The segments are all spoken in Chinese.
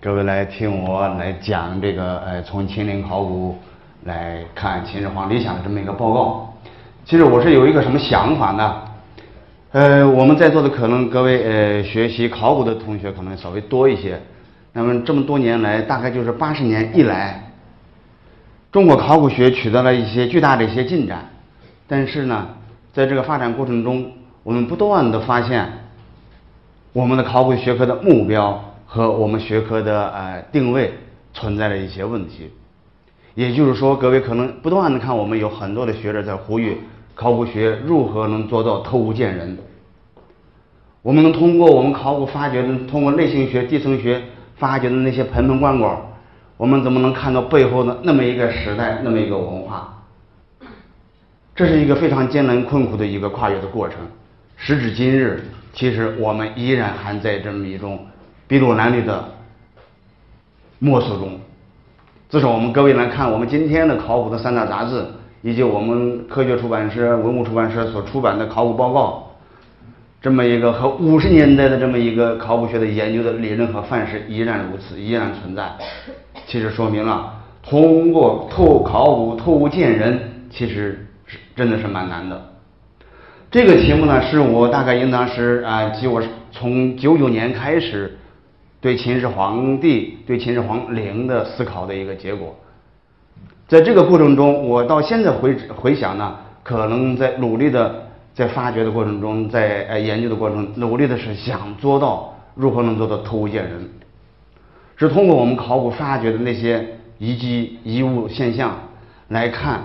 各位来听我来讲这个呃，从秦岭考古来看秦始皇理想的这么一个报告。其实我是有一个什么想法呢？呃，我们在座的可能各位呃学习考古的同学可能稍微多一些。那么这么多年来，大概就是八十年以来，中国考古学取得了一些巨大的一些进展。但是呢，在这个发展过程中，我们不断的发现，我们的考古学科的目标和我们学科的呃定位存在了一些问题。也就是说，各位可能不断的看，我们有很多的学者在呼吁。考古学如何能做到透物见人？我们能通过我们考古发掘的，通过类型学、地层学发掘的那些盆盆罐罐，我们怎么能看到背后的那么一个时代、那么一个文化？这是一个非常艰难困苦的一个跨越的过程。时至今日，其实我们依然还在这么一种筚路蓝缕的摸索中。至少我们各位来看，我们今天的考古的三大杂志。以及我们科学出版社、文物出版社所出版的考古报告，这么一个和五十年代的这么一个考古学的研究的理论和范式依然如此，依然存在。其实说明了，通过透考古透见人，其实是真的是蛮难的。这个题目呢，是我大概应当是啊，即我从九九年开始对秦始皇帝、对秦始皇陵的思考的一个结果。在这个过程中，我到现在回回想呢，可能在努力的在发掘的过程中，在呃研究的过程中，努力的是想做到如何能做到透物见人，是通过我们考古发掘的那些遗迹遗物现象来看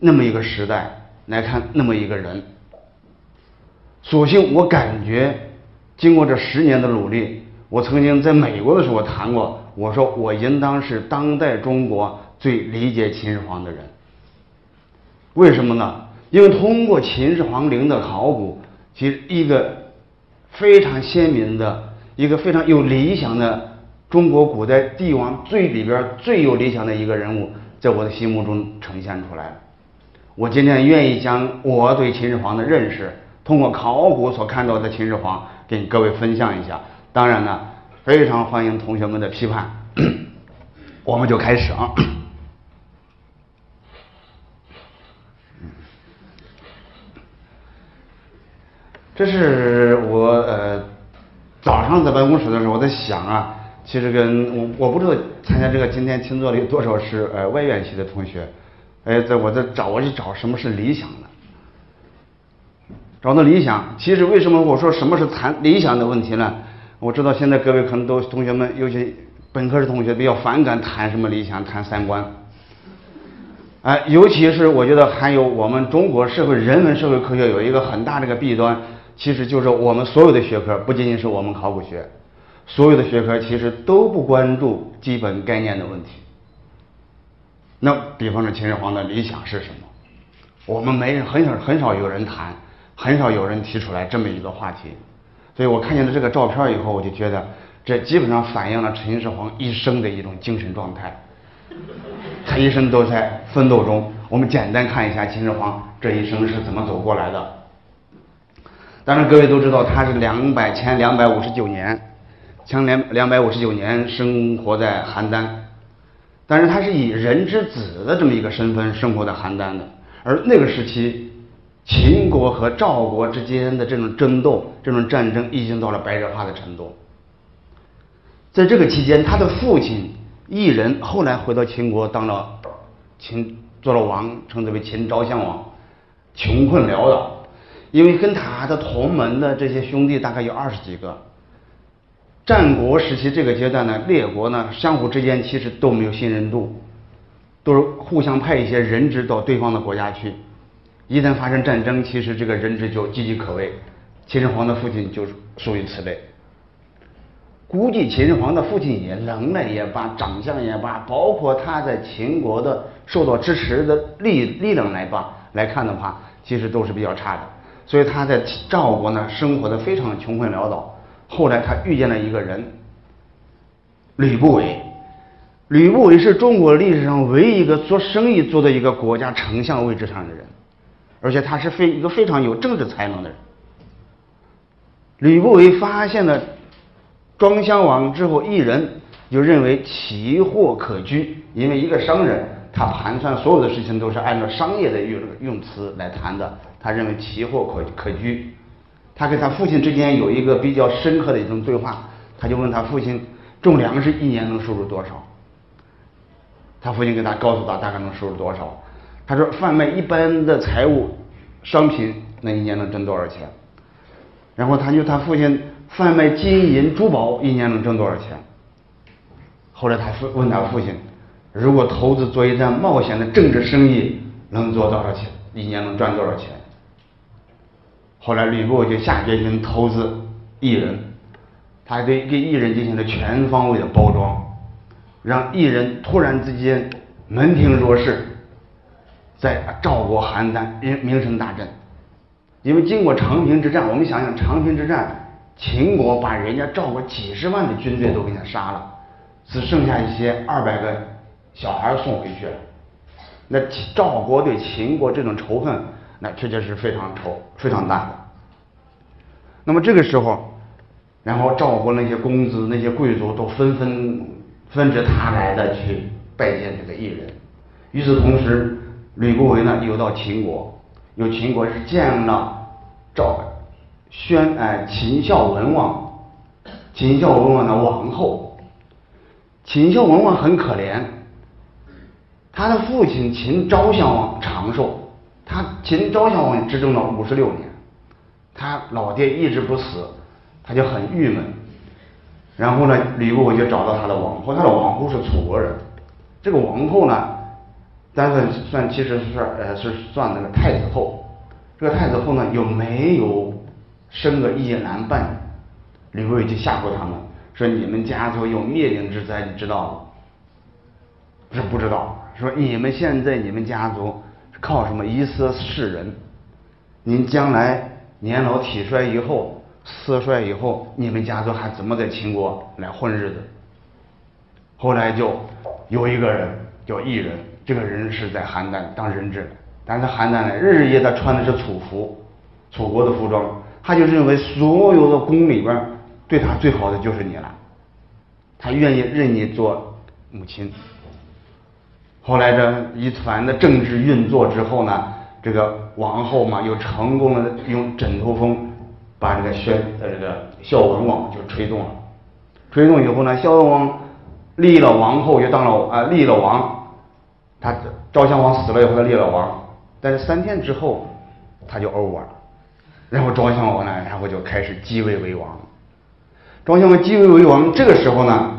那么一个时代，来看那么一个人。所幸我感觉，经过这十年的努力，我曾经在美国的时候谈过，我说我应当是当代中国。最理解秦始皇的人，为什么呢？因为通过秦始皇陵的考古，其实一个非常鲜明的、一个非常有理想的中国古代帝王最里边最有理想的一个人物，在我的心目中呈现出来。我今天愿意将我对秦始皇的认识，通过考古所看到的秦始皇，跟各位分享一下。当然呢，非常欢迎同学们的批判。我们就开始啊。这是我呃早上在办公室的时候，我在想啊，其实跟我我不知道参加这个今天听座的有多少是呃外院系的同学，哎，在我在找我去找什么是理想的，找到理想。其实为什么我说什么是谈理想的问题呢？我知道现在各位可能都同学们尤其本科的同学比较反感谈什么理想，谈三观。哎，尤其是我觉得还有我们中国社会人文社会科学有一个很大的一个弊端。其实就是我们所有的学科，不仅仅是我们考古学，所有的学科其实都不关注基本概念的问题。那比方说秦始皇的理想是什么？我们没人很少很少有人谈，很少有人提出来这么一个话题。所以我看见了这个照片以后，我就觉得这基本上反映了秦始皇一生的一种精神状态。他一生都在奋斗中。我们简单看一下秦始皇这一生是怎么走过来的。当然，各位都知道他是两百前两百五十九年，前两两百五十九年生活在邯郸，但是他是以人之子的这么一个身份生活在邯郸的。而那个时期，秦国和赵国之间的这种争斗、这种战争已经到了白热化的程度。在这个期间，他的父亲异人后来回到秦国当了秦做了王，称之为秦昭襄王，穷困潦倒。因为跟他的同门的这些兄弟大概有二十几个。战国时期这个阶段呢，列国呢相互之间其实都没有信任度，都是互相派一些人质到对方的国家去。一旦发生战争，其实这个人质就岌岌可危。秦始皇的父亲就属于此类。估计秦始皇的父亲也能耐也罢，长相也罢，包括他在秦国的受到支持的力力量来吧来看的话，其实都是比较差的。所以他在赵国呢，生活的非常穷困潦倒。后来他遇见了一个人，吕不韦。吕不韦是中国历史上唯一一个做生意做到一个国家丞相位置上的人，而且他是非一个非常有政治才能的人。吕不韦发现了庄襄王之后，一人就认为奇货可居，因为一个商人他盘算所有的事情都是按照商业的用用词来谈的，他认为奇货可可居。他跟他父亲之间有一个比较深刻的一种对话，他就问他父亲种粮食一年能收入多少？他父亲给他告诉他大概能收入多少？他说贩卖一般的财物商品，那一年能挣多少钱？然后他就他父亲贩卖金银珠宝，一年能挣多少钱？后来他父问他父亲，如果投资做一单冒险的政治生意，能做多少钱？一年能赚多少钱？后来吕布就下决心投资艺人，他对给艺人进行了全方位的包装，让艺人突然之间门庭若市，在赵国邯郸名名声大振。因为经过长平之战，我们想想长平之战，秦国把人家赵国几十万的军队都给他杀了，只剩下一些二百个小孩送回去了。那赵国对秦国这种仇恨，那确确实非常仇、非常大的。那么这个时候，然后赵国那些公子、那些贵族都纷纷纷至沓来的去拜见这个异人。与此同时，吕不韦呢又到秦国。由秦国是见了赵宣哎秦孝文王，秦孝文王的王后。秦孝文王很可怜，他的父亲秦昭襄王长寿，他秦昭襄王执政了五十六年，他老爹一直不死，他就很郁闷。然后呢，吕不韦就找到他的王后，他的王后是楚国人，这个王后呢。但是算其实是呃是算那个太子后，这个太子后呢又没有生个一男半女，吕不韦就吓唬他们说你们家族有灭顶之灾，你知道吗？是不知道，说你们现在你们家族靠什么以色世人？您将来年老体衰以后，色衰以后，你们家族还怎么在秦国来混日子？后来就有一个人叫异人。这个人是在邯郸当人质，但是邯郸呢，日日夜他穿的是楚服，楚国的服装，他就认为所有的宫里边对他最好的就是你了，他愿意认你做母亲。后来这一团的政治运作之后呢，这个王后嘛又成功的用枕头风把这个宣呃这个孝文王就吹动了，吹动以后呢，孝文王立了王后就当了啊立了王。他赵襄王死了以后，他立了王，但是三天之后他就 over 了，然后赵襄王呢，然后就开始继位为王。赵襄王继位为王，这个时候呢，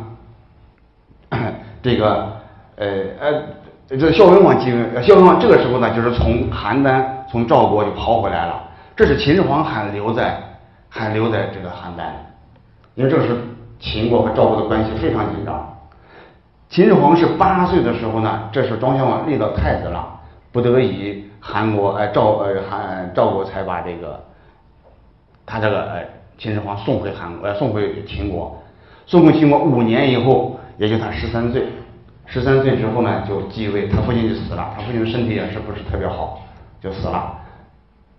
这个呃呃，这孝文王继位，孝文王这个时候呢，就是从邯郸从赵国就跑回来了。这是秦始皇还留在还留在这个邯郸，因为这是秦国和赵国的关系非常紧张。秦始皇是八岁的时候呢，这是庄襄王立了太子了，不得已韩国哎赵呃韩赵国才把这个他这个哎秦始皇送回韩国呃送回秦国，送回秦国五年以后，也就他十三岁，十三岁之后呢就继位，他父亲就死了，他父亲身体也是不是特别好，就死了，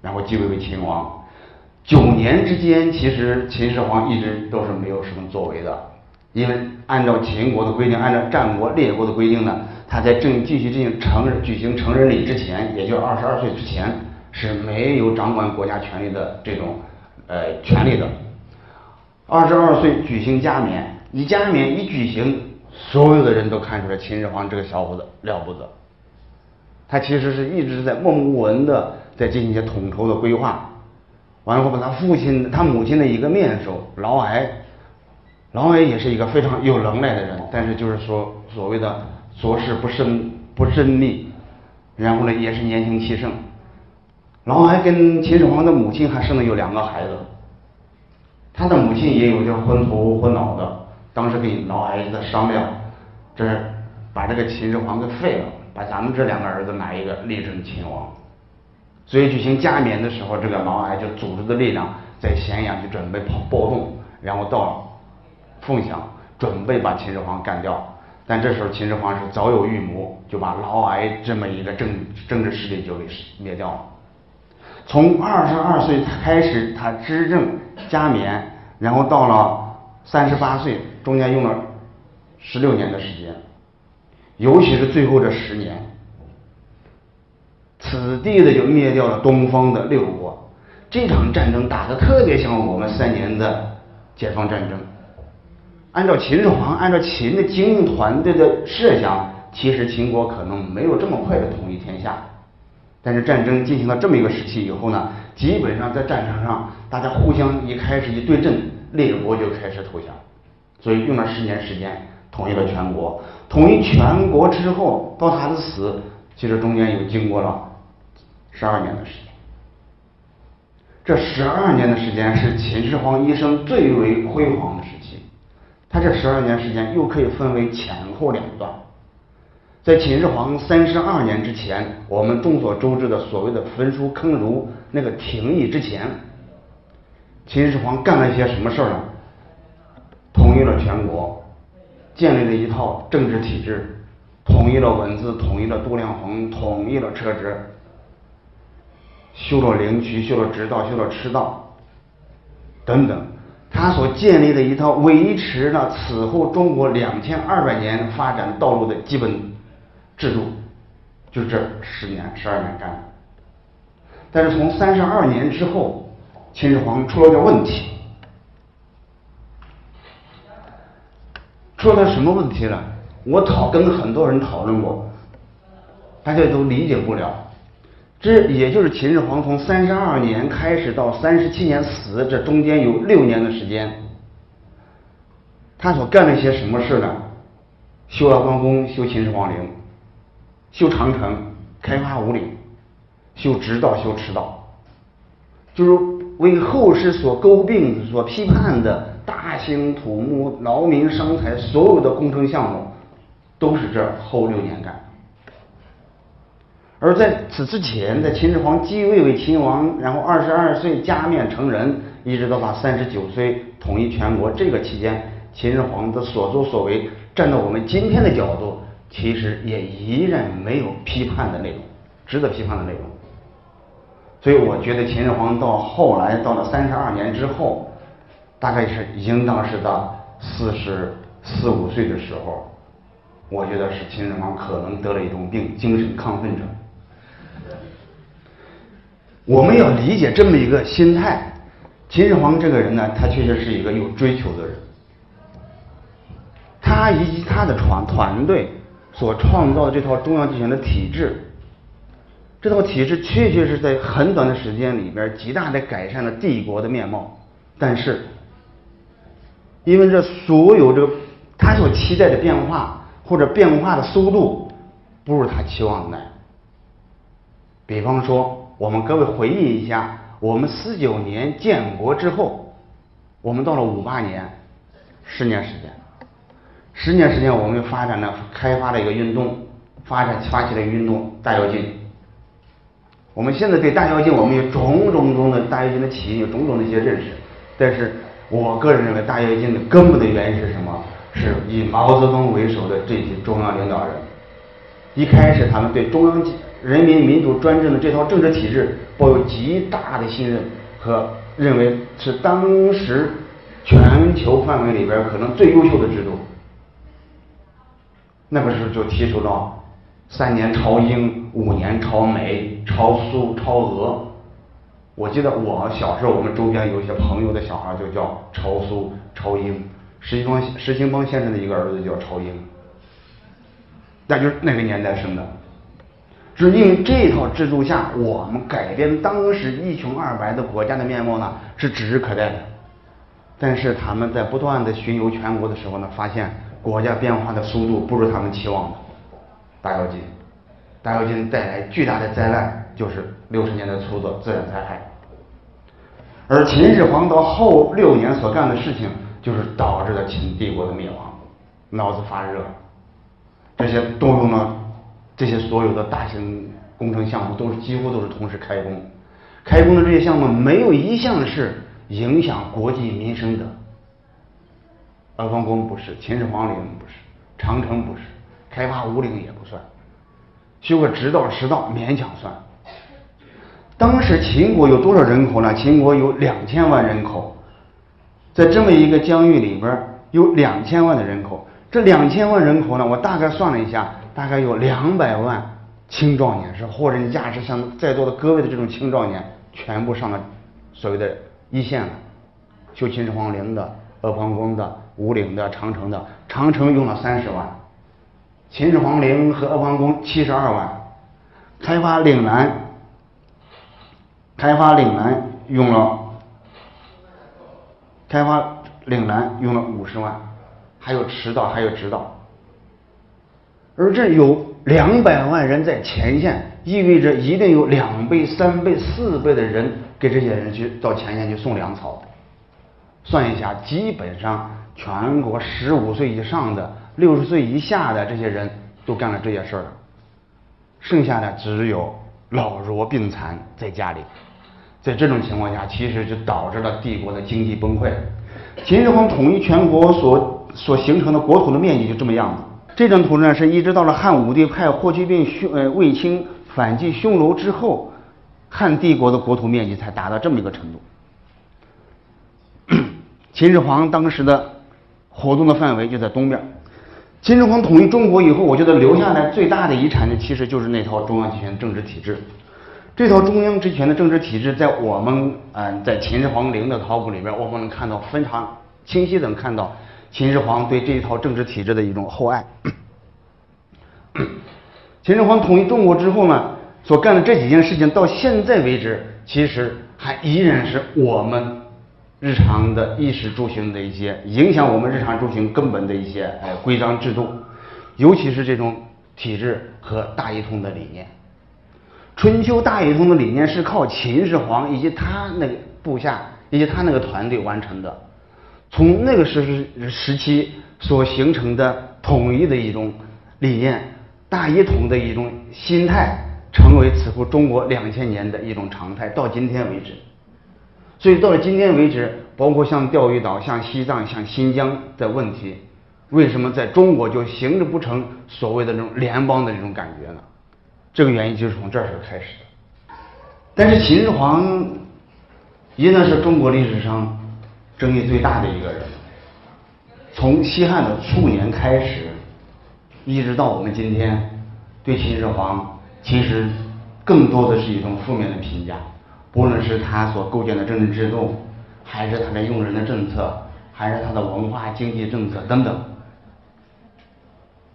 然后继位为秦王。九年之间，其实秦始皇一直都是没有什么作为的。因为按照秦国的规定，按照战国列国的规定呢，他在正继续进行成举行成人礼之前，也就二十二岁之前是没有掌管国家权力的这种呃权利的。二十二岁举行加冕，一加冕一举行，所有的人都看出来秦始皇这个小伙子了不得。他其实是一直在默默无闻的在进行一些统筹的规划，完了后把他父亲、他母亲的一个面首嫪毐。嫪毐也是一个非常有能耐的人，但是就是说所谓的做事不慎不缜密，然后呢也是年轻气盛。嫪毐跟秦始皇的母亲还生了有两个孩子，他的母亲也有点昏头昏脑的，当时跟嫪毐在商量，这把这个秦始皇给废了，把咱们这两个儿子哪一个立成秦王。所以举行加冕的时候，这个嫪毐就组织的力量在咸阳就准备跑暴动，然后到。凤翔准备把秦始皇干掉，但这时候秦始皇是早有预谋，就把嫪毐这么一个政政治势力就给灭掉了。从二十二岁开始，他执政加冕，然后到了三十八岁，中间用了十六年的时间，尤其是最后这十年，此地的就灭掉了东方的六国。这场战争打得特别像我们三年的解放战争。按照秦始皇，按照秦的精英团队的设想，其实秦国可能没有这么快的统一天下。但是战争进行到这么一个时期以后呢，基本上在战场上，大家互相一开始一对阵，列国就开始投降，所以用了十年时间统一了全国。统一全国之后，到他的死，其实中间又经过了十二年的时间。这十二年的时间是秦始皇一生最为辉煌的时期。他这十二年时间又可以分为前后两段。在秦始皇三十二年之前，我们众所周知的所谓的焚书坑儒那个廷议之前，秦始皇干了一些什么事儿呢？统一了全国，建立了一套政治体制，统一了文字，统一了度量衡，统一了车辙，修了灵渠，修了直道，修了赤道，等等。他所建立的一套维持了此后中国两千二百年发展道路的基本。制度就这十年、十二年干的，但是从三十二年之后，秦始皇出了点问题，出了什么问题了？我讨跟很多人讨论过，大家都理解不了。这也就是秦始皇从三十二年开始到三十七年死，这中间有六年的时间，他所干了些什么事呢？修了关公，修秦始皇陵。修长城，开发五岭，修直道，修驰道，就是为后世所诟病、所批判的大兴土木、劳民伤财，所有的工程项目，都是这后六年干。而在此之前，在秦始皇继位为秦王，然后二十二岁加冕成人，一直到他三十九岁统一全国这个期间，秦始皇的所作所为，站到我们今天的角度。其实也依然没有批判的内容，值得批判的内容。所以我觉得秦始皇到后来到了三十二年之后，大概是应当是到四十四五岁的时候，我觉得是秦始皇可能得了一种病，精神亢奋症。我们要理解这么一个心态，秦始皇这个人呢，他确实是一个有追求的人，他以及他的团团队。所创造的这套中央集权的体制，这套体制确确实在很短的时间里边极大的改善了帝国的面貌。但是，因为这所有这他所期待的变化或者变化的速度不如他期望的。比方说，我们各位回忆一下，我们四九年建国之后，我们到了五八年，十年时间。十年时间，我们发展了、开发了一个运动，发展发起了运动——大跃进。我们现在对大跃进，我们有种种种的大跃进的起因，有种种的一些认识。但是我个人认为，大跃进的根本的原因是什么？是以毛泽东为首的这些中央领导人，一开始他们对中央人民民主专政的这套政治体制抱有极大的信任和认为是当时全球范围里边可能最优秀的制度。那个时候就提出到三年超英，五年超美，超苏，超俄。我记得我小时候，我们周边有一些朋友的小孩就叫超苏、超英。石兴邦石兴邦先生的一个儿子叫超英，那就是那个年代生的。是因为这套制度下，我们改变当时一穷二白的国家的面貌呢，是指日可待的。但是他们在不断的巡游全国的时候呢，发现。国家变化的速度不如他们期望的，大跃进，大跃进带来巨大的灾难，就是六十年的出的自然灾害。而秦始皇到后六年所干的事情，就是导致了秦帝国的灭亡。脑子发热，这些动用了这些所有的大型工程项目，都是几乎都是同时开工。开工的这些项目，没有一项是影响国计民生的。阿房宫不是，秦始皇陵不是，长城不是，开发五岭也不算，修个直道、驰道勉强算。当时秦国有多少人口呢？秦国有两千万人口，在这么一个疆域里边，有两千万的人口，这两千万人口呢，我大概算了一下，大概有两百万青壮年，是货真价实，像在座的各位的这种青壮年，全部上了所谓的一线了，修秦始皇陵的、阿房宫的、武陵的、长城的，长城用了三十万，秦始皇陵和阿房宫七十二万，开发岭南，开发岭南用了，开发岭南用了五十万。还有迟到，还有直道，而这有两百万人在前线，意味着一定有两倍、三倍、四倍的人给这些人去到前线去送粮草。算一下，基本上全国十五岁以上的、六十岁以下的这些人都干了这些事儿了，剩下的只有老弱病残在家里。在这种情况下，其实就导致了帝国的经济崩溃。秦始皇统一全国所。所形成的国土的面积就这么样子。这张图呢，是一直到了汉武帝派霍去病匈呃卫青反击匈奴之后，汉帝国的国土面积才达到这么一个程度。秦始皇当时的活动的范围就在东边。秦始皇统一中国以后，我觉得留下来最大的遗产呢，其实就是那套中央集权政治体制。这套中央集权的政治体制，在我们嗯在秦始皇陵的考古里边，我们能看到非常清晰的能看到。秦始皇对这一套政治体制的一种厚爱。秦始皇统一中国之后呢，所干的这几件事情，到现在为止，其实还依然是我们日常的衣食住行的一些影响我们日常住行根本的一些哎规章制度，尤其是这种体制和大一统的理念。春秋大一统的理念是靠秦始皇以及他那个部下以及他那个团队完成的。从那个时时期所形成的统一的一种理念、大一统的一种心态，成为此后中国两千年的一种常态，到今天为止。所以到了今天为止，包括像钓鱼岛、像西藏、像新疆的问题，为什么在中国就形成不成所谓的那种联邦的这种感觉呢？这个原因就是从这时候开始的。但是秦始皇一呢是中国历史上。争议最大的一个人，从西汉的初年开始，一直到我们今天，对秦始皇其实更多的是一种负面的评价。不论是他所构建的政治制度，还是他的用人的政策，还是他的文化经济政策等等。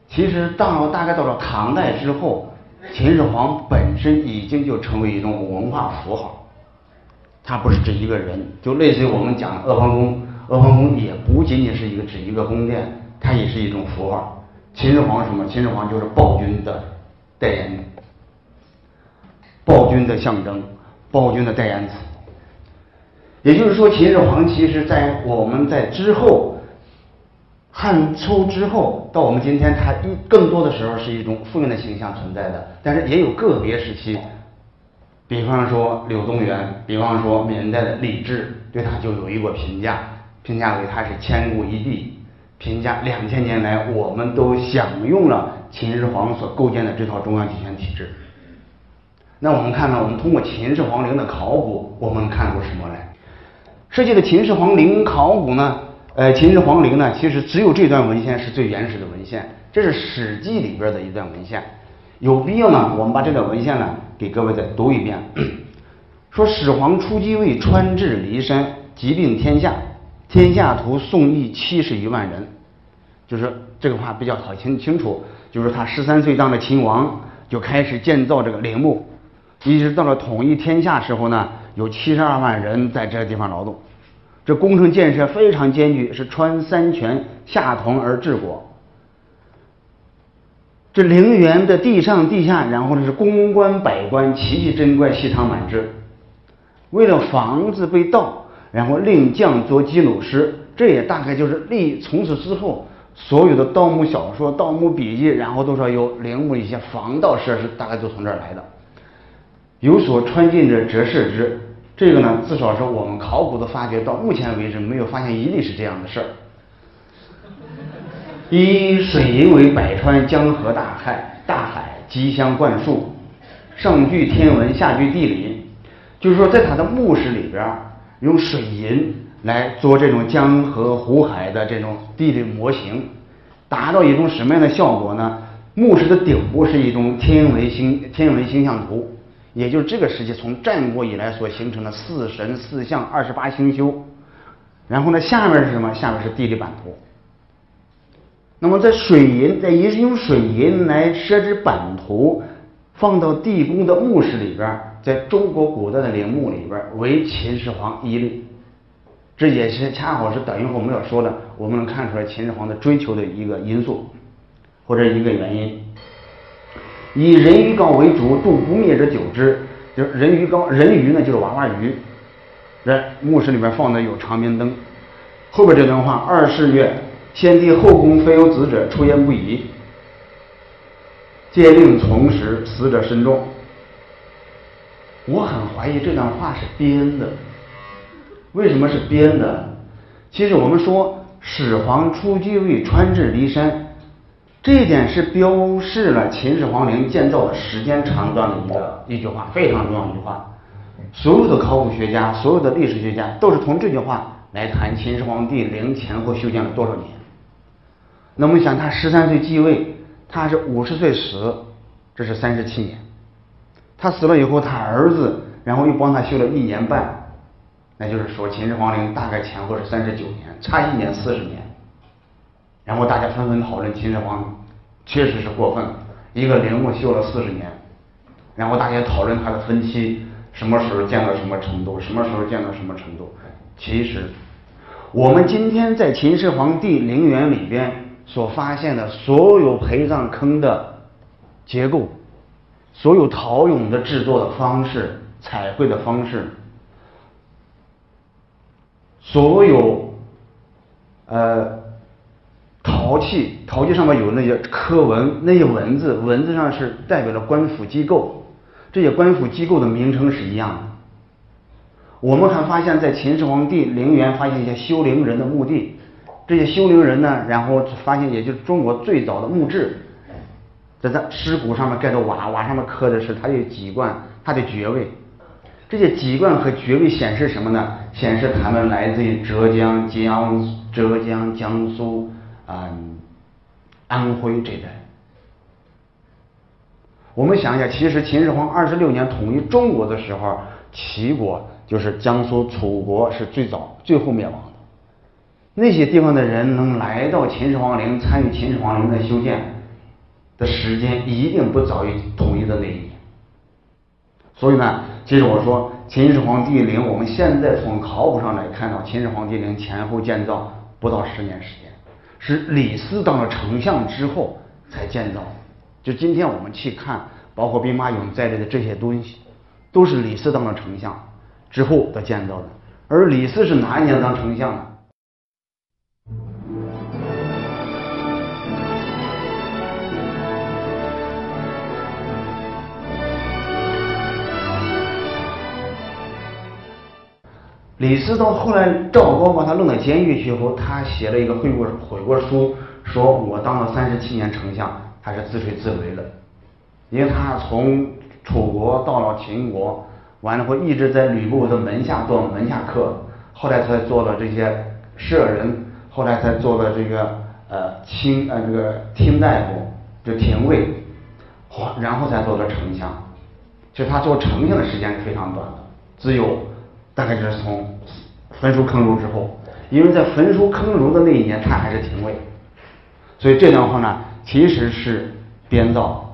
其实到了大概到了唐代之后，秦始皇本身已经就成为一种文化符号。它不是指一个人，就类似于我们讲阿房宫，阿房宫也不仅仅是一个指一个宫殿，它也是一种符号。秦始皇什么？秦始皇就是暴君的代言，暴君的象征，暴君的代言词。也就是说，秦始皇其实在我们在之后汉初之后到我们今天，他一更多的时候是一种负面的形象存在的，但是也有个别时期。比方说柳宗元，比方说明代的李治，对他就有一个评价，评价为他是千古一帝，评价两千年来我们都享用了秦始皇所构建的这套中央集权体制。那我们看看，我们通过秦始皇陵的考古，我们看出什么来？设计的秦始皇陵考古呢？呃，秦始皇陵呢，其实只有这段文献是最原始的文献，这是《史记》里边的一段文献。有必要呢，我们把这段文献呢给各位再读一遍。说始皇初即位，穿至骊山，疾病天下，天下图宋义七十余万人。就是这个话比较好清清楚，就是他十三岁当了秦王，就开始建造这个陵墓，一直到了统一天下时候呢，有七十二万人在这个地方劳动。这工程建设非常艰巨，是穿三泉下同而治国。这陵园的地上地下，然后呢是宫官百官，奇奇珍怪，细藏满之。为了防止被盗，然后令将作基鲁师，这也大概就是立从此之后，所有的盗墓小说、盗墓笔记，然后都是有陵墓一些防盗设施，大概就从这儿来的。有所穿进者，折射之。这个呢，至少是我们考古的发掘到目前为止，没有发现一例是这样的事儿。以水银为百川、江河、大海、大海吉相灌输，上具天文，下具地理。就是说，在它的墓室里边，用水银来做这种江河湖海的这种地理模型，达到一种什么样的效果呢？墓室的顶部是一种天文星天文星象图，也就是这个时期从战国以来所形成的四神四象二十八星宿。然后呢，下面是什么？下面是地理版图。那么在水银，在以用水银来设置版图，放到地宫的墓室里边，在中国古代的陵墓里边为秦始皇一例。这也是恰好是等一会儿我们要说的，我们能看出来秦始皇的追求的一个因素或者一个原因。以人鱼缸为主，铸不灭者久之，就是人鱼缸，人鱼呢就是娃娃鱼。在墓室里边放的有长明灯。后边这段话：二是月，先帝后宫非有子者，出言不已，皆令从时，死者深重。我很怀疑这段话是编的。为什么是编的？其实我们说始皇初继位，穿至骊山，这一点是标示了秦始皇陵建造的时间长短的一个一句话，非常重要一句话。所有的考古学家、所有的历史学家都是从这句话来谈秦始皇帝陵前后修建了多少年。那我们想他十三岁继位，他是五十岁死，这是三十七年。他死了以后，他儿子然后又帮他修了一年半。那就是说，秦始皇陵大概前后是三十九年，差一年四十年。然后大家纷纷讨论秦始皇确实是过分，一个陵墓修了四十年。然后大家讨论他的分期，什么时候建到什么程度，什么时候建到什么程度。其实，我们今天在秦始皇帝陵园里边所发现的所有陪葬坑的结构，所有陶俑的制作的方式、彩绘的方式。所有呃陶器，陶器上面有那些刻纹，那些文字，文字上是代表了官府机构，这些官府机构的名称是一样的。我们还发现，在秦始皇帝陵园发现一些修陵人的墓地，这些修陵人呢，然后发现也就是中国最早的墓志，在他尸骨上面盖的瓦，瓦上面刻的是他的籍贯，他的爵位。这些籍贯和爵位显示什么呢？显示他们来自于浙江、江浙江、江苏、啊安徽这一带。我们想一下，其实秦始皇二十六年统一中国的时候，齐国就是江苏、楚国是最早、最后灭亡。那些地方的人能来到秦始皇陵参与秦始皇陵的修建的时间，一定不早于统一的那一年。所以呢？其实我说秦始皇帝陵，我们现在从考古上来看到，秦始皇帝陵前后建造不到十年时间，是李斯当了丞相之后才建造。就今天我们去看，包括兵马俑在内的这些东西，都是李斯当了丞相之后的建造的。而李斯是哪一年当丞相的？李斯到后来，赵高把他弄到监狱去以后，他写了一个悔过悔过书，说我当了三十七年丞相，他是自吹自擂的，因为他从楚国到了秦国，完了后一直在吕布的门下做门下客，后来才做了这些舍人，后来才做了这个呃卿呃这个卿大夫，就廷尉，然后才做了丞相，就他做丞相的时间是非常短的，只有。大概就是从焚书坑儒之后，因为在焚书坑儒的那一年，他还是廷尉，所以这段话呢，其实是编造。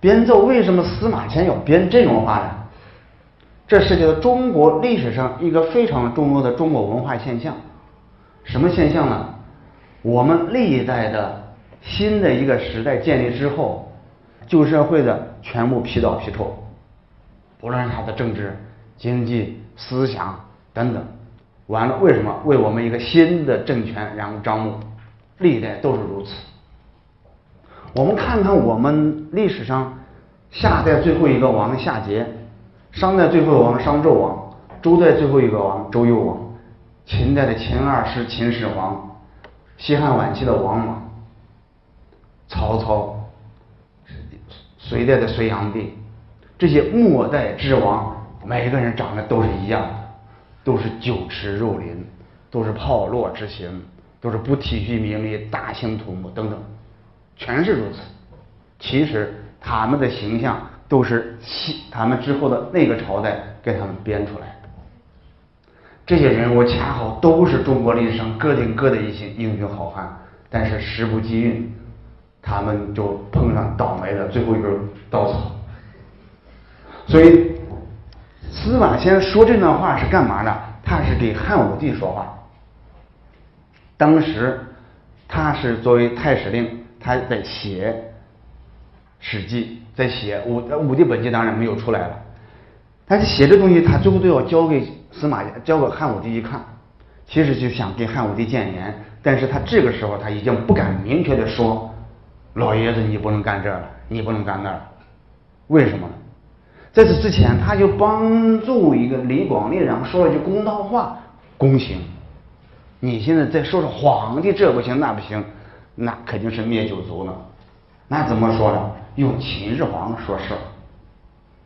编造为什么司马迁要编这种话呢？这涉及到中国历史上一个非常重要的中国文化现象。什么现象呢？我们历代的新的一个时代建立之后，旧社会的全部批倒批臭，不论是他的政治、经济。思想等等，完了，为什么为我们一个新的政权然后招募？历代都是如此。我们看看我们历史上夏代最后一个王夏桀，商代最后一个王商纣王，周代最后一个王周幽王，秦代的秦二世秦始皇，西汉晚期的王莽，曹操，隋代的隋炀帝，这些末代之王。每个人长得都是一样的，都是酒池肉林，都是炮烙之刑，都是不体恤民力、大兴土木等等，全是如此。其实他们的形象都是他们之后的那个朝代给他们编出来的。这些人物恰好都是中国历史上各顶各的一些英雄好汉，但是时不济运，他们就碰上倒霉的最后一根稻草。所以司马迁说这段话是干嘛呢？他是给汉武帝说话。当时他是作为太史令，他在写《史记》，在写武武帝本纪，当然没有出来了。但是写这东西，他最后都要交给司马交给汉武帝一看，其实就想给汉武帝谏言。但是他这个时候他已经不敢明确的说，老爷子你不能干这了，你不能干那了，为什么？在此之前，他就帮助一个李广利，然后说了句公道话，公行。你现在再说说皇帝这不行那不行，那肯定是灭九族了。那怎么说呢？用秦始皇说事儿。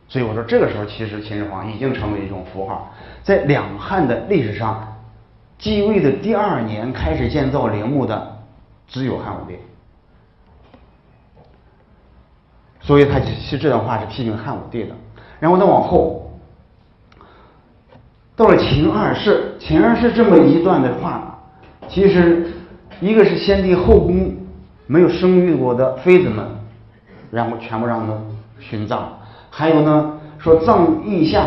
所以我说，这个时候其实秦始皇已经成为一种符号，在两汉的历史上，继位的第二年开始建造陵墓的只有汉武帝。所以他其实这段话是批评汉武帝的。然后再往后，到了秦二世，秦二世这么一段的话，其实一个是先帝后宫没有生育过的妃子们，然后全部让他们殉葬。还有呢，说葬义下，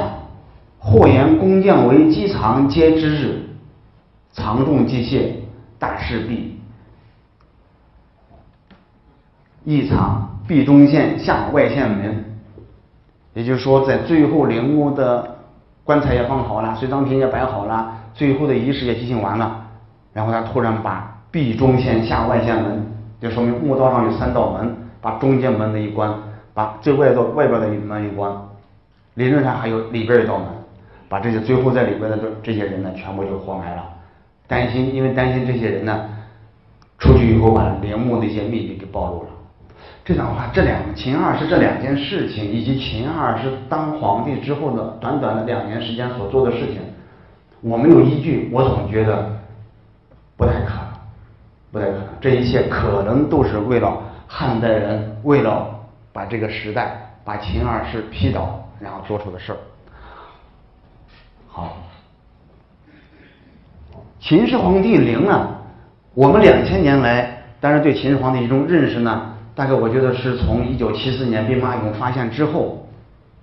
或言工匠为积藏皆之日，藏重机械，大事毕。一藏壁中线，下外线门。也就是说，在最后陵墓的棺材也放好了，随葬品也摆好了，最后的仪式也进行完了，然后他突然把壁中线下外线门，就说明墓道上有三道门，把中间门的一关。把最外道外边的一门一关，理论上还有里边一道门，把这些最后在里边的这这些人呢，全部就活埋了。担心，因为担心这些人呢，出去以后把陵墓的一些秘密给暴露了。这段话，这两秦二世这两件事情，以及秦二世当皇帝之后的短短的两年时间所做的事情，我没有依据，我总觉得不太可能，不太可能。这一切可能都是为了汉代人，为了。把这个时代，把秦二世劈倒，然后做出的事儿。好，秦始皇帝陵呢？我们两千年来，当然对秦始皇的一种认识呢，大概我觉得是从一九七四年兵马俑发现之后，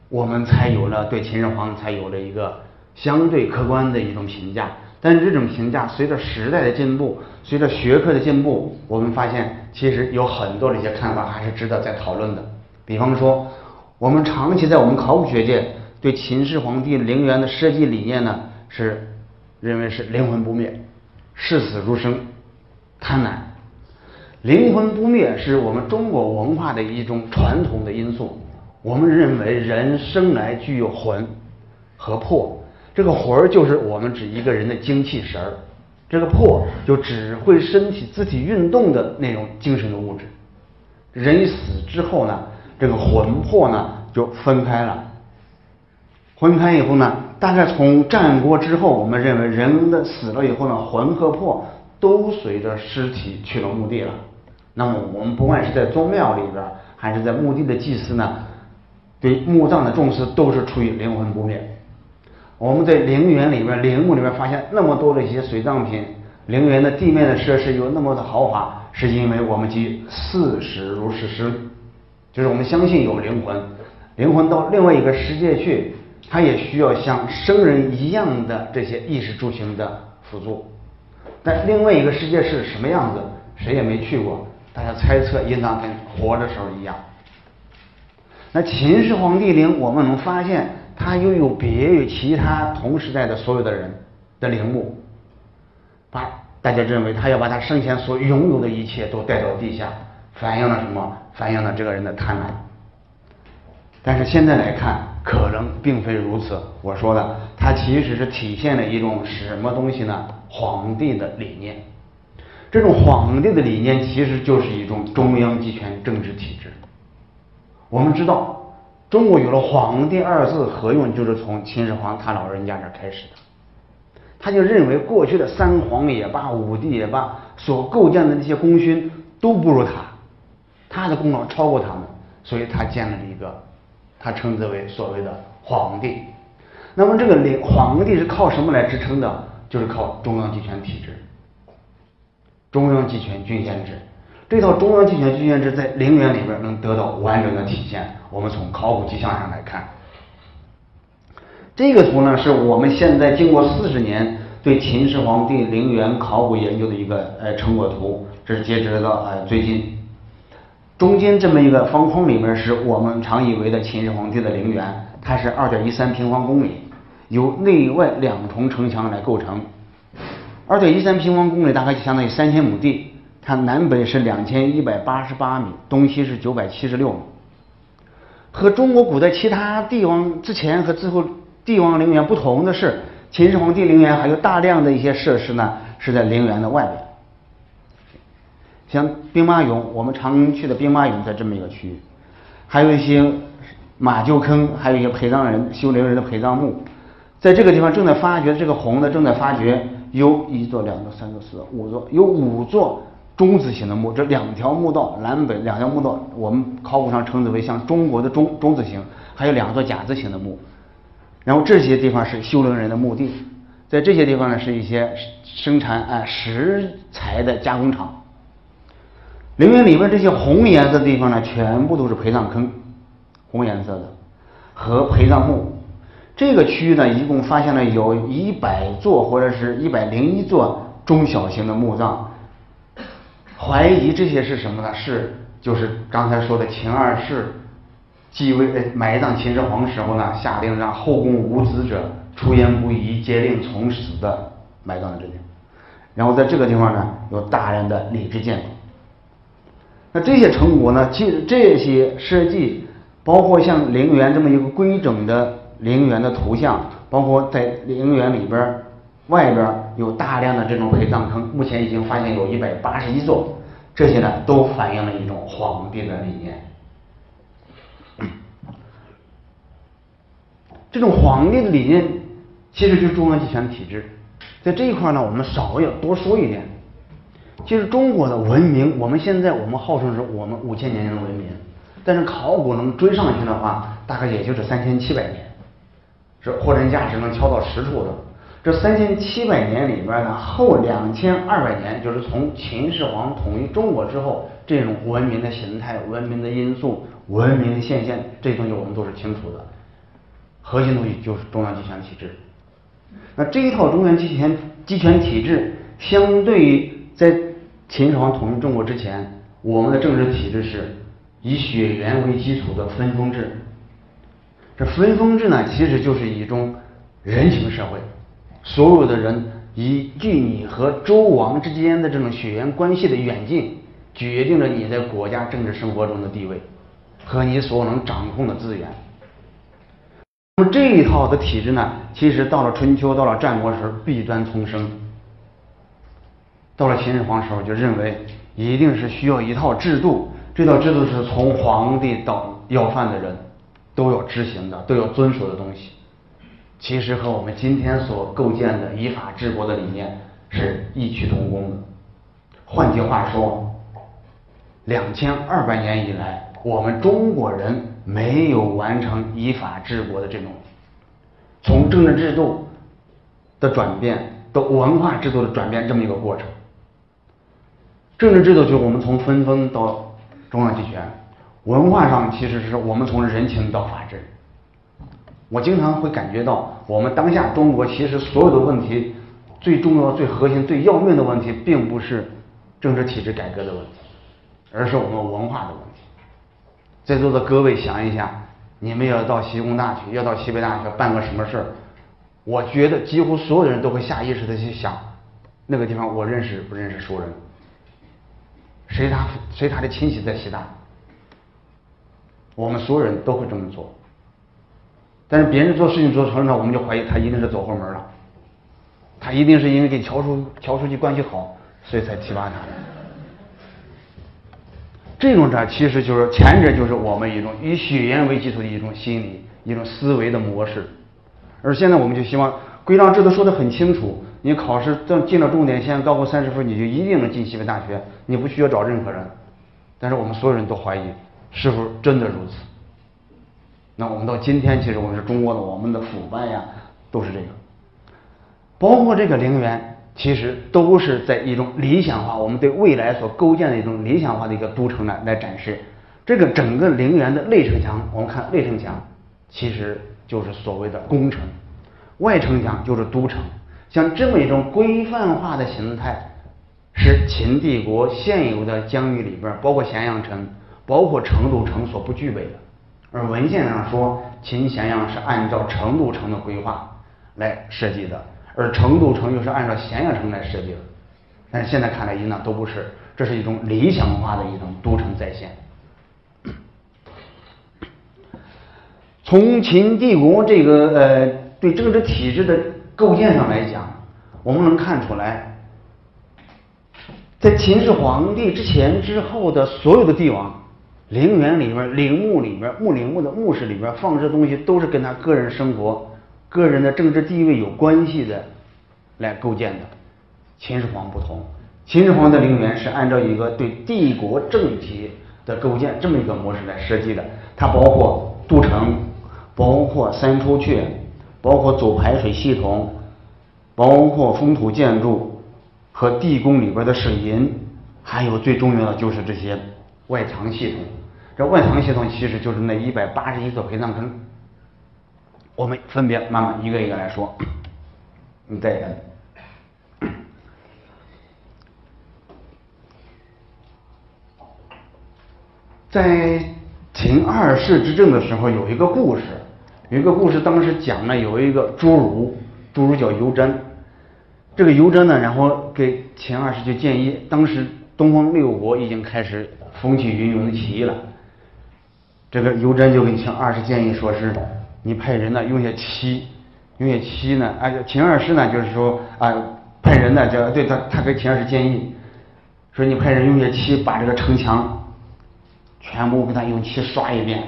我们才有了对秦始皇才有了一个相对客观的一种评价。但是这种评价随着时代的进步，随着学科的进步，我们发现其实有很多的一些看法还是值得再讨论的。比方说，我们长期在我们考古学界对秦始皇帝陵园的设计理念呢，是认为是灵魂不灭，视死如生，贪婪。灵魂不灭是我们中国文化的一种传统的因素。我们认为人生来具有魂和魄，这个魂儿就是我们指一个人的精气神儿，这个魄就指会身体肢体运动的那种精神的物质。人死之后呢？这个魂魄呢就分开了，分开以后呢，大概从战国之后，我们认为人的死了以后呢，魂和魄都随着尸体去了墓地了。那么我们不管是在宗庙里边，还是在墓地的祭祀呢，对墓葬的重视都是出于灵魂不灭。我们在陵园里边、陵墓里边发现那么多的一些随葬品，陵园的地面的设施有那么的豪华，是因为我们即视死如是生。就是我们相信有灵魂，灵魂到另外一个世界去，它也需要像生人一样的这些衣食住行的辅助。但另外一个世界是什么样子，谁也没去过，大家猜测应当跟活的时候一样。那秦始皇帝陵，我们能发现它又有别于其他同时代的所有的人的陵墓，把大家认为他要把他生前所拥有的一切都带到地下。反映了什么？反映了这个人的贪婪。但是现在来看，可能并非如此。我说的，它其实是体现了一种什么东西呢？皇帝的理念。这种皇帝的理念其实就是一种中央集权政治体制。我们知道，中国有了“皇帝”二字，何用？就是从秦始皇他老人家这开始的。他就认为过去的三皇也罢，五帝也罢，所构建的那些功勋都不如他，他的功劳超过他们，所以他建了一个，他称之为所谓的皇帝。那么这个领皇帝是靠什么来支撑的？就是靠中央集权体制，中央集权郡县制。这套中央集权郡县制在陵园里边能得到完整的体现。我们从考古迹象上来看，这个图呢是我们现在经过四十年对秦始皇帝陵园考古研究的一个呃成果图，这是截止到呃最近。中间这么一个方框里面是我们常以为的秦始皇帝的陵园，它是二点一三平方公里，由内外两重城墙来构成。二点一三平方公里大概就相当于三千亩地，它南北是两千一百八十八米，东西是九百七十六米。和中国古代其他帝王之前和之后帝王陵园不同的是，秦始皇帝陵园还有大量的一些设施呢，是在陵园的外边。像兵马俑，我们常去的兵马俑在这么一个区域，还有一些马厩坑，还有一些陪葬人、修陵人的陪葬墓，在这个地方正在发掘，这个红的正在发掘，有一座、两座、三座、四座、五座，有五座中字形的墓，这两条墓道南北两条墓道，我们考古上称之为像中国的中中字形，还有两座甲字形的墓，然后这些地方是修陵人的墓地，在这些地方呢是一些生产啊石材的加工厂。陵园里边这些红颜色的地方呢，全部都是陪葬坑，红颜色的和陪葬墓。这个区域呢，一共发现了有一百座或者是一百零一座中小型的墓葬，怀疑这些是什么呢？是就是刚才说的秦二世继位呃埋葬秦始皇时候呢，下令让后宫无子者出言不疑，皆令从死的埋葬的这里。然后在这个地方呢，有大量的礼制建筑。那这些成果呢？其实这些设计，包括像陵园这么一个规整的陵园的图像，包括在陵园里边外边有大量的这种陪葬坑，目前已经发现有一百八十一座，这些呢都反映了一种皇帝的理念。这种皇帝的理念其实就是中央集权体制，在这一块呢，我们稍要多说一点。其实中国的文明，我们现在我们号称是我们五千年前的文明，但是考古能追上去的话，大概也就是三千七百年，货真价实能敲到实处的。这三千七百年里边呢，后两千二百年，就是从秦始皇统一中国之后，这种文明的形态、文明的因素、文明的现象，这些东西我们都是清楚的。核心东西就是中央集权体制。那这一套中央集权集权体制，相对于在秦始皇统一中国之前，我们的政治体制是以血缘为基础的分封制。这分封制呢，其实就是一种人情社会，所有的人依据你和周王之间的这种血缘关系的远近，决定了你在国家政治生活中的地位和你所能掌控的资源。那么这一套的体制呢，其实到了春秋，到了战国时候，弊端丛生。到了秦始皇时候，就认为一定是需要一套制度，这套制度是从皇帝到要饭的人都要执行的，都要遵守的东西。其实和我们今天所构建的依法治国的理念是异曲同工的。换句话说，两千二百年以来，我们中国人没有完成依法治国的这种从政治制度的转变到文化制度的转变这么一个过程。政治制度就是我们从分封到中央集权，文化上其实是我们从人情到法治。我经常会感觉到，我们当下中国其实所有的问题，最重要、最核心、最要命的问题，并不是政治体制改革的问题，而是我们文化的问题。在座的各位想一想，你们要到西工大去，要到西北大学办个什么事儿，我觉得几乎所有的人都会下意识的去想，那个地方我认识不认识熟人。谁他谁他的亲戚在西大，我们所有人都会这么做。但是别人做事情做成了，我们就怀疑他一定是走后门了，他一定是因为跟乔书乔书记关系好，所以才提拔他。这种呢，其实就是前者就是我们一种以血缘为基础的一种心理、一种思维的模式，而现在我们就希望规章制度说的很清楚，你考试正进了重点线，高考三十分，你就一定能进西北大学，你不需要找任何人。但是我们所有人都怀疑，是否真的如此？那我们到今天，其实我们是中国的，我们的腐败呀，都是这个。包括这个陵园，其实都是在一种理想化，我们对未来所构建的一种理想化的一个都城来来展示。这个整个陵园的内城墙，我们看内城墙，其实就是所谓的宫城；外城墙就是都城。像这么一种规范化的形态，是秦帝国现有的疆域里边，包括咸阳城、包括成都城所不具备的。而文献上说，秦咸阳是按照成都城的规划来设计的，而成都城又是按照咸阳城来设计的。但现在看来，应当都不是，这是一种理想化的一种都城再现。从秦帝国这个呃对政治体制的构建上来讲，我们能看出来，在秦始皇帝之前之后的所有的帝王。陵园里边、陵墓里边、墓陵墓的墓室里边放置东西，都是跟他个人生活、个人的政治地位有关系的来构建的。秦始皇不同，秦始皇的陵园是按照一个对帝国政体的构建这么一个模式来设计的。它包括都城，包括三出阙，包括走排水系统，包括封土建筑和地宫里边的水银，还有最重要的就是这些外藏系统。这外藏系统其实就是那一百八十一座陪葬坑，我们分别慢慢一个一个来说。你再看，在秦二世执政的时候，有一个故事，有一个故事，当时讲了有一个侏儒，侏儒叫尤真，这个尤真呢，然后给秦二世就建议，当时东方六国已经开始风起云涌的起义了。这个尤真就给秦二世建议说是，你派人呢用些漆，用些漆呢，哎，秦二世呢就是说啊，派人呢叫对他，他给秦二世建议，说你派人用些漆把这个城墙全部给他用漆刷一遍，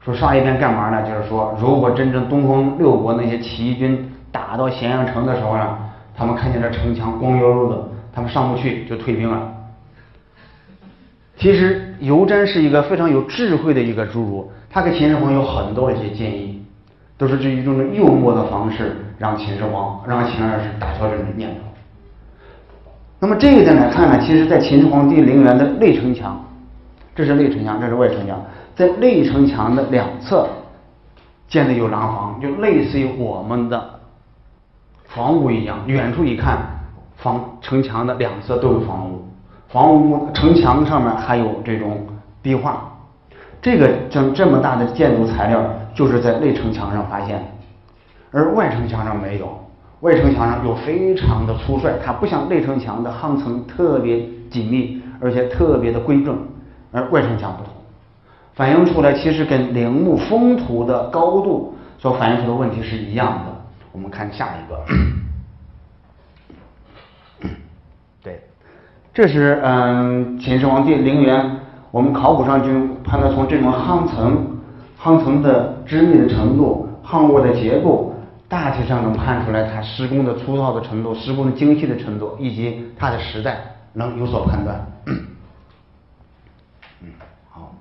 说刷一遍干嘛呢？就是说，如果真正东方六国那些起义军打到咸阳城的时候呢，他们看见这城墙光溜溜的，他们上不去就退兵了。其实尤真是一个非常有智慧的一个侏儒，他给秦始皇有很多一些建议，都是这一种幽默的方式，让秦始皇让秦二世打消这种念头。那么这一点来看呢，其实，在秦始皇帝陵园的内城墙，这是内城墙，这是外城墙，在内城墙的两侧建的有廊房，就类似于我们的房屋一样，远处一看，房城墙的两侧都有房屋。房屋城墙上面还有这种壁画，这个像这么大的建筑材料，就是在内城墙上发现，而外城墙上没有。外城墙上又非常的粗率，它不像内城墙的夯层特别紧密，而且特别的规整，而外城墙不同，反映出来其实跟陵墓封土的高度所反映出的问题是一样的。我们看下一个。这是嗯，秦始皇帝陵园，我们考古上就判断从这种夯层、夯层的致密的程度、夯卧的结构，大体上能判出来它施工的粗糙的程度、施工的精细的程度以及它的时代，能有所判断。好，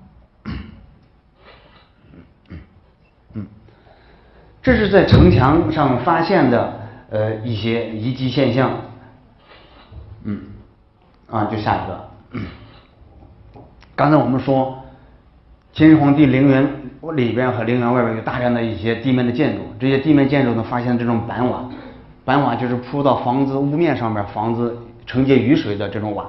嗯，这是在城墙上发现的呃一些遗迹现象，啊，就下一个。刚才我们说，秦始皇帝陵园里边和陵园外边有大量的一些地面的建筑，这些地面建筑呢，发现这种板瓦，板瓦就是铺到房子屋面上面，房子承接雨水的这种瓦。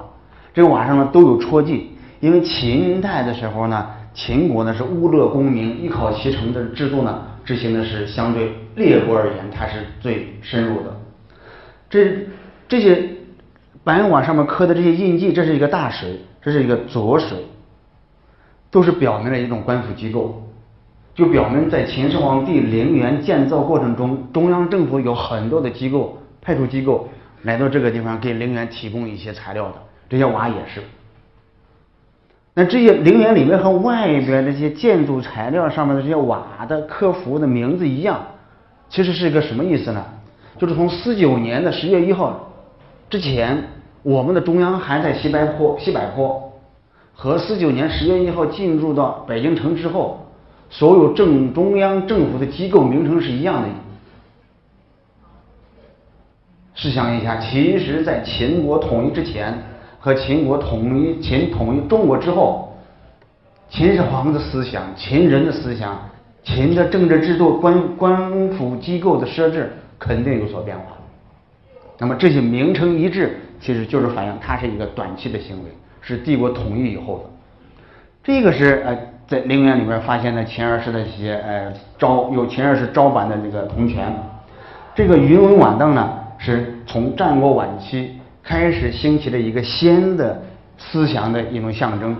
这个瓦上呢都有戳记，因为秦代的时候呢，秦国呢是物乐功名，一考其成的制度呢，执行的是相对列国而言，它是最深入的。这这些。板瓦上面刻的这些印记，这是一个大水，这是一个浊水，都是表明了一种官府机构，就表明在秦始皇帝陵园建造过程中，中央政府有很多的机构派出机构来到这个地方给陵园提供一些材料的，这些瓦也是。那这些陵园里面和外边这些建筑材料上面的这些瓦的刻符的名字一样，其实是一个什么意思呢？就是从四九年的十月一号之前，我们的中央还在西柏坡，西柏坡和四九年十月一号进入到北京城之后，所有正中央政府的机构名称是一样的。试想一下，其实，在秦国统一之前和秦国统一秦统一中国之后，秦始皇的思想、秦人的思想、秦的政治制度、官官府机构的设置肯定有所变化。那么这些名称一致，其实就是反映它是一个短期的行为，是帝国统一以后的。这个是呃，在陵园里面发现的秦二世的一些呃招有秦二世招版的这个铜钱。这个云纹碗凳呢？是从战国晚期开始兴起的一个先的思想的一种象征，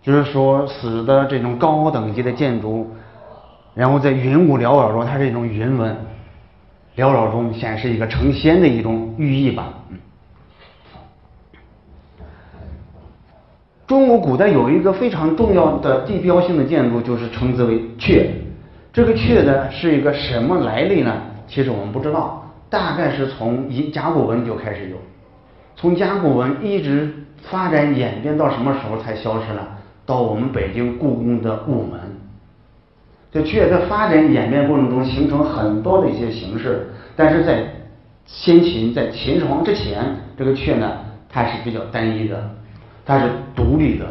就是说，使得这种高等级的建筑，然后在云雾缭绕中，它是一种云纹缭绕中显示一个成仙的一种寓意吧。嗯中国古代有一个非常重要的地标性的建筑，就是称之为阙。这个阙呢，是一个什么来历呢？其实我们不知道。大概是从甲骨文就开始有，从甲骨文一直发展演变到什么时候才消失了？到我们北京故宫的午门。这阙在发展演变过程中形成很多的一些形式，但是在先秦在秦始皇之前，这个阙呢它是比较单一的，它是独立的，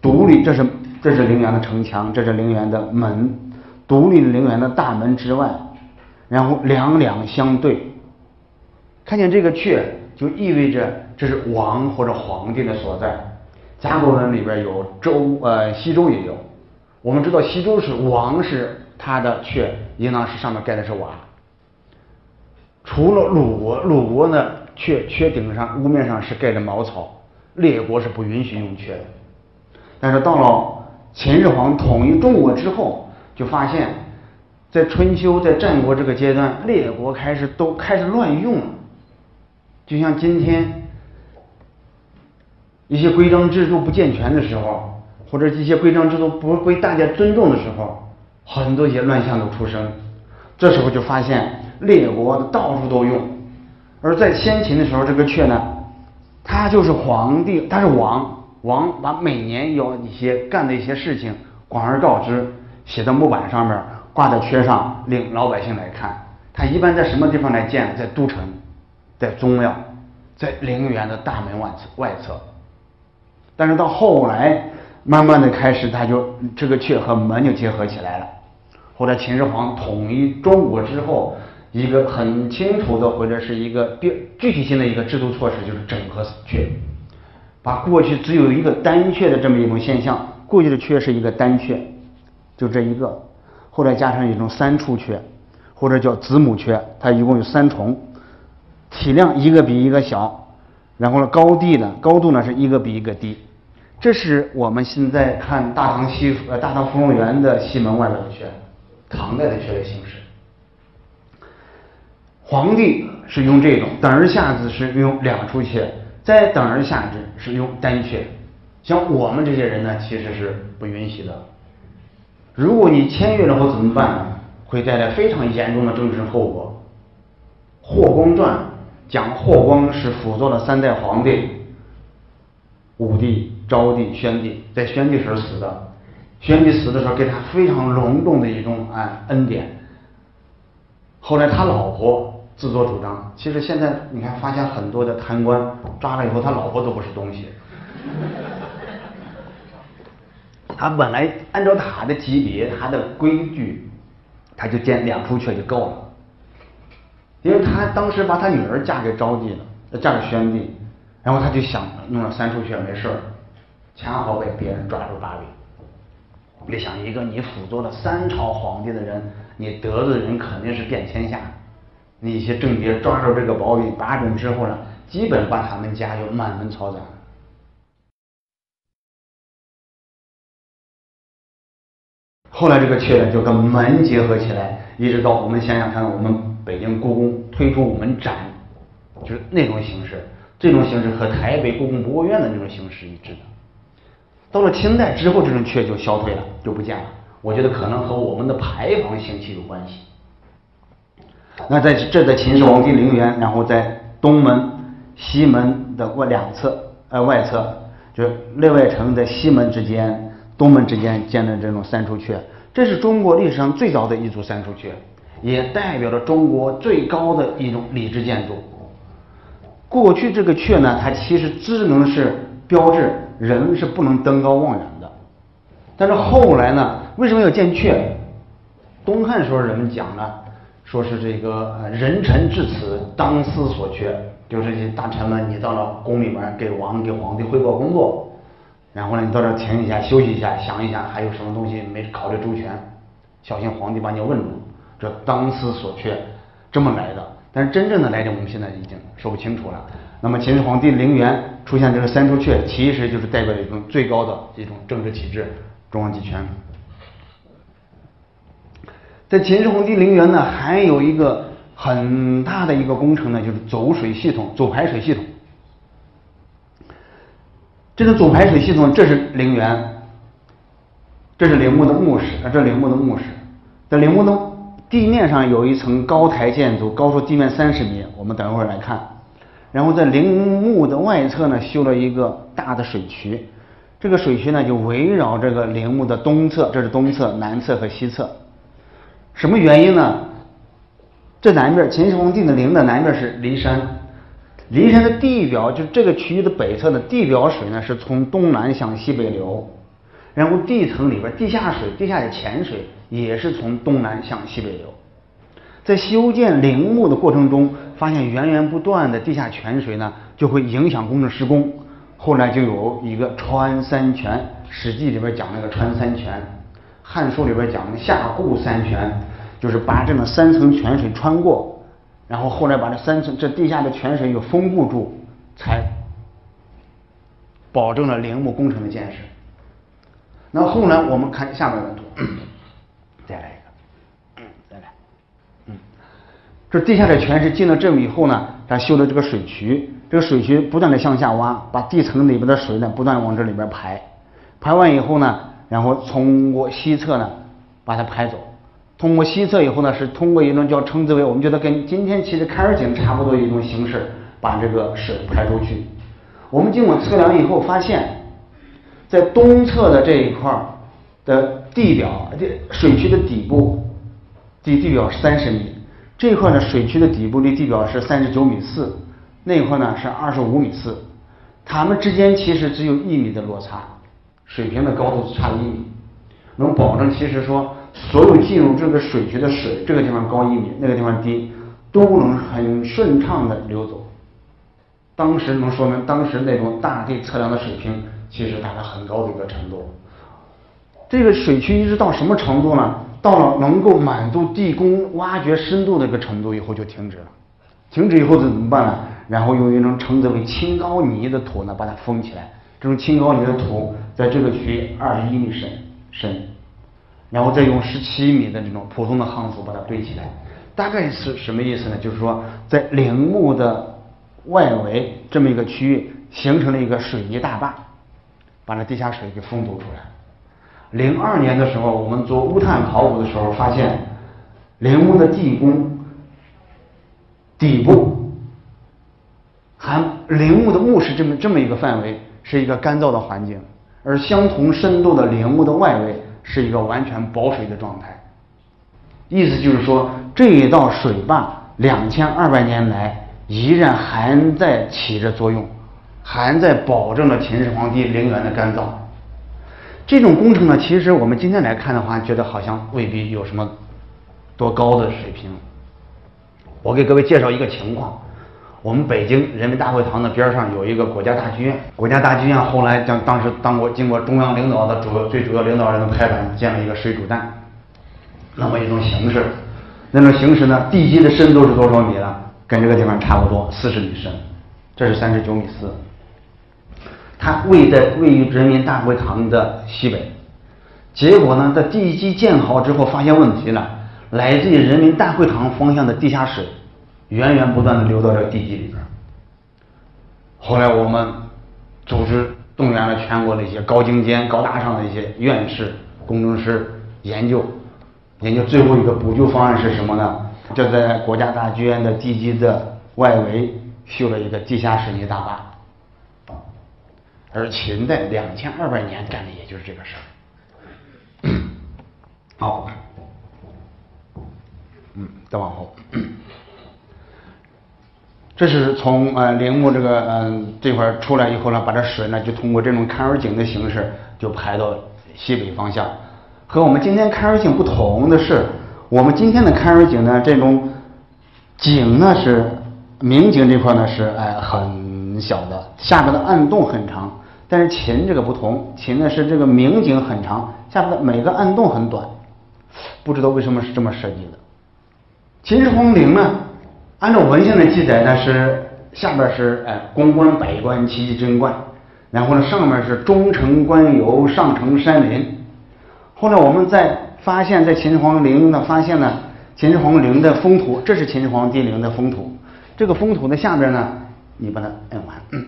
独立这是这是陵园的城墙，这是陵园的门，独立陵园的大门之外。然后两两相对，看见这个阙，就意味着这是王或者皇帝的所在。甲骨文里边有周，呃，西周也有。我们知道西周是王是他的阙，应当是上面盖的是瓦。除了鲁国，鲁国呢，阙阙顶上屋面上是盖的茅草。列国是不允许用阙的。但是到了秦始皇统一中国之后，就发现。在春秋，在战国这个阶段，列国开始都开始乱用了。就像今天一些规章制度不健全的时候，或者一些规章制度不被大家尊重的时候，很多一些乱象都出生。这时候就发现列国到处都用。而在先秦的时候，这个阙呢，他就是皇帝，他是王，王把每年要一些干的一些事情广而告之，写在木板上面。挂在阙上，令老百姓来看。他一般在什么地方来建？在都城，在宗庙，在陵园的大门外外侧。但是到后来，慢慢的开始，他就这个阙和门就结合起来了。后来秦始皇统一中国之后，一个很清楚的或者是一个具具体性的一个制度措施，就是整合阙，把过去只有一个单阙的这么一种现象，过去的阙是一个单阙，就这一个。后来加上一种三处阙，或者叫子母阙，它一共有三重，体量一个比一个小，然后呢高低呢高度呢是一个比一个低。这是我们现在看大唐西呃大唐芙蓉园的西门外边的阙，唐代的阙的形式。皇帝是用这种，等而下之是用两处阙，再等而下之是用单阙。像我们这些人呢，其实是不允许的。如果你签约了后怎么办呢？会带来非常严重的政治后果。《霍光传》讲霍光是辅佐了三代皇帝，武帝、昭帝、宣帝，在宣帝时候死的。宣帝死的时候给他非常隆重的一种哎恩典。后来他老婆自作主张，其实现在你看发现很多的贪官抓了以后，他老婆都不是东西。他本来按照他的级别、他的规矩，他就建两处阙就够了。因为他当时把他女儿嫁给昭帝了，嫁给宣帝，然后他就想弄了三处阙没事儿，恰好被别人抓住把柄。你想，一个你辅佐了三朝皇帝的人，你得罪的人肯定是遍天下。那些政敌抓住这个把柄把柄之后呢，基本把他们家就满门抄斩。后来这个阙呢就跟门结合起来，一直到我们想想看，我们北京故宫推出午门展，就是那种形式，这种形式和台北故宫博物院的那种形式一致的。到了清代之后，这种阙就消退了，就不见了。我觉得可能和我们的牌坊兴起有关系。那在这在秦始皇帝陵园，然后在东门、西门的外两侧，呃外侧，就是内外城在西门之间、东门之间建的这种三出阙，这是中国历史上最早的一组三出阙，也代表着中国最高的一种礼制建筑。过去这个阙呢，它其实只能是标志人是不能登高望远的，但是后来呢，为什么要建阙？东汉时候人们讲呢，说是这个呃人臣至此当思所缺，就是这大臣们，你到了宫里面给王给皇帝汇报工作，然后呢，你到这停一下休息一下，想一想还有什么东西没考虑周全，小心皇帝把你问住，这当思所缺这么来的。但是真正的来历我们现在已经说不清楚了。那么秦始皇帝陵园出现这个三出阙，其实就是代表一种最高的一种政治体制，中央集权。在秦始皇帝陵园呢，还有一个很大的一个工程呢，就是走水系统、走排水系统。这个走排水系统，这是陵园，这是陵墓的墓室，啊，这陵墓的墓室，在陵墓的地面上有一层高台建筑，高出地面三十米，我们等一会儿来看。然后在陵墓的外侧呢，修了一个大的水渠，这个水渠呢就围绕这个陵墓的东侧，这是东侧、南侧和西侧。什么原因呢？这南边秦始皇帝的陵的南边是骊山，骊山的地表就这个区域的北侧的地表水呢是从东南向西北流，然后地层里边地下水、地下的浅水也是从东南向西北流。在修建陵墓的过程中，发现源源不断的地下泉水呢，就会影响工程施工。后来就有一个穿三泉，《史记》里边讲那个穿三泉。汉书里边讲的下固三泉，就是把这么三层泉水穿过，然后后来把这三层这地下的泉水又封固住，才保证了陵墓工程的建设。那后来我们看下面的图，再来一个，再来，嗯，地下的泉是进了这以后呢，它修的这个水渠，这个水渠不断的向下挖，把地层里边的水呢不断往这里边排，排完以后呢。然后通过西侧呢，把它排走。通过西侧以后呢，是通过一种叫称之为我们觉得跟今天其实开尔井差不多一种形式，把这个水排出去。我们经过测量以后发现，在东侧的这一块的地表，这水渠的底部，地地表三十米，这块呢水渠的底部离地表是三十九米四，那块呢是二十五米四，它们之间其实只有一米的落差。水平的高度差一米，能保证其实说所有进入这个水渠的水，这个地方高一米，那个地方低，都能很顺畅的流走。当时能说明当时那种大地测量的水平，其实达到很高的一个程度。这个水渠一直到什么程度呢？到了能够满足地宫挖掘深度的一个程度以后就停止了。停止以后怎么办呢？然后用一种称之为青高泥的土呢把它封起来。这种青高泥的土在这个区域二十一米深深，然后再用十七米的这种普通的夯土把它堆起来，大概是什么意思呢？就是说在陵墓的外围这么一个区域形成了一个水泥大坝，把那地下水给封堵出来。零二年的时候，我们做乌探考古的时候发现，陵墓的地宫底部含陵墓的墓室这么这么一个范围。是一个干燥的环境，而相同深度的陵墓的外围是一个完全保水的状态。意思就是说，这一道水坝两千二百年来依然还在起着作用，还在保证了秦始皇帝陵园的干燥。这种工程呢，其实我们今天来看的话，觉得好像未必有什么多高的水平。我给各位介绍一个情况。我们北京人民大会堂的边上有一个国家大剧院，国家大剧院后来将当时当过经过中央领导的主最主要领导人的拍板，建了一个水煮蛋，那么一种形式，那种形式呢，地基的深度是多少米呢？跟这个地方差不多，四十米深，这是三十九米四。它位在位于人民大会堂的西北，结果呢，在地基建好之后发现问题了，来自于人民大会堂方向的地下水。源源不断的流到这地基里边。后来我们组织动员了全国的一些高精尖、高大上的一些院士、工程师研究，研究最后一个补救方案是什么呢？就在国家大剧院的地基的外围修了一个地下水泥大坝。而秦代两千二百年干的也就是这个事儿。好，嗯，再往后。这是从呃陵墓这个嗯这块出来以后呢，把这水呢就通过这种看水井的形式就排到西北方向。和我们今天看水井不同的是，我们今天的看水井呢，这种井呢是明井这块呢是哎很小的，下边的暗洞很长。但是秦这个不同，秦呢是这个明井很长，下边的每个暗洞很短。不知道为什么是这么设计的。秦始皇陵呢？按照文献的记载呢，是下边是哎宫观百官奇奇珍怪，然后呢上面是中城官游上城山林。后来我们在发现，在秦始皇陵呢发现呢，秦始皇陵的封土，这是秦始皇帝陵的封土。这个封土的下边呢，你把它摁完，嗯，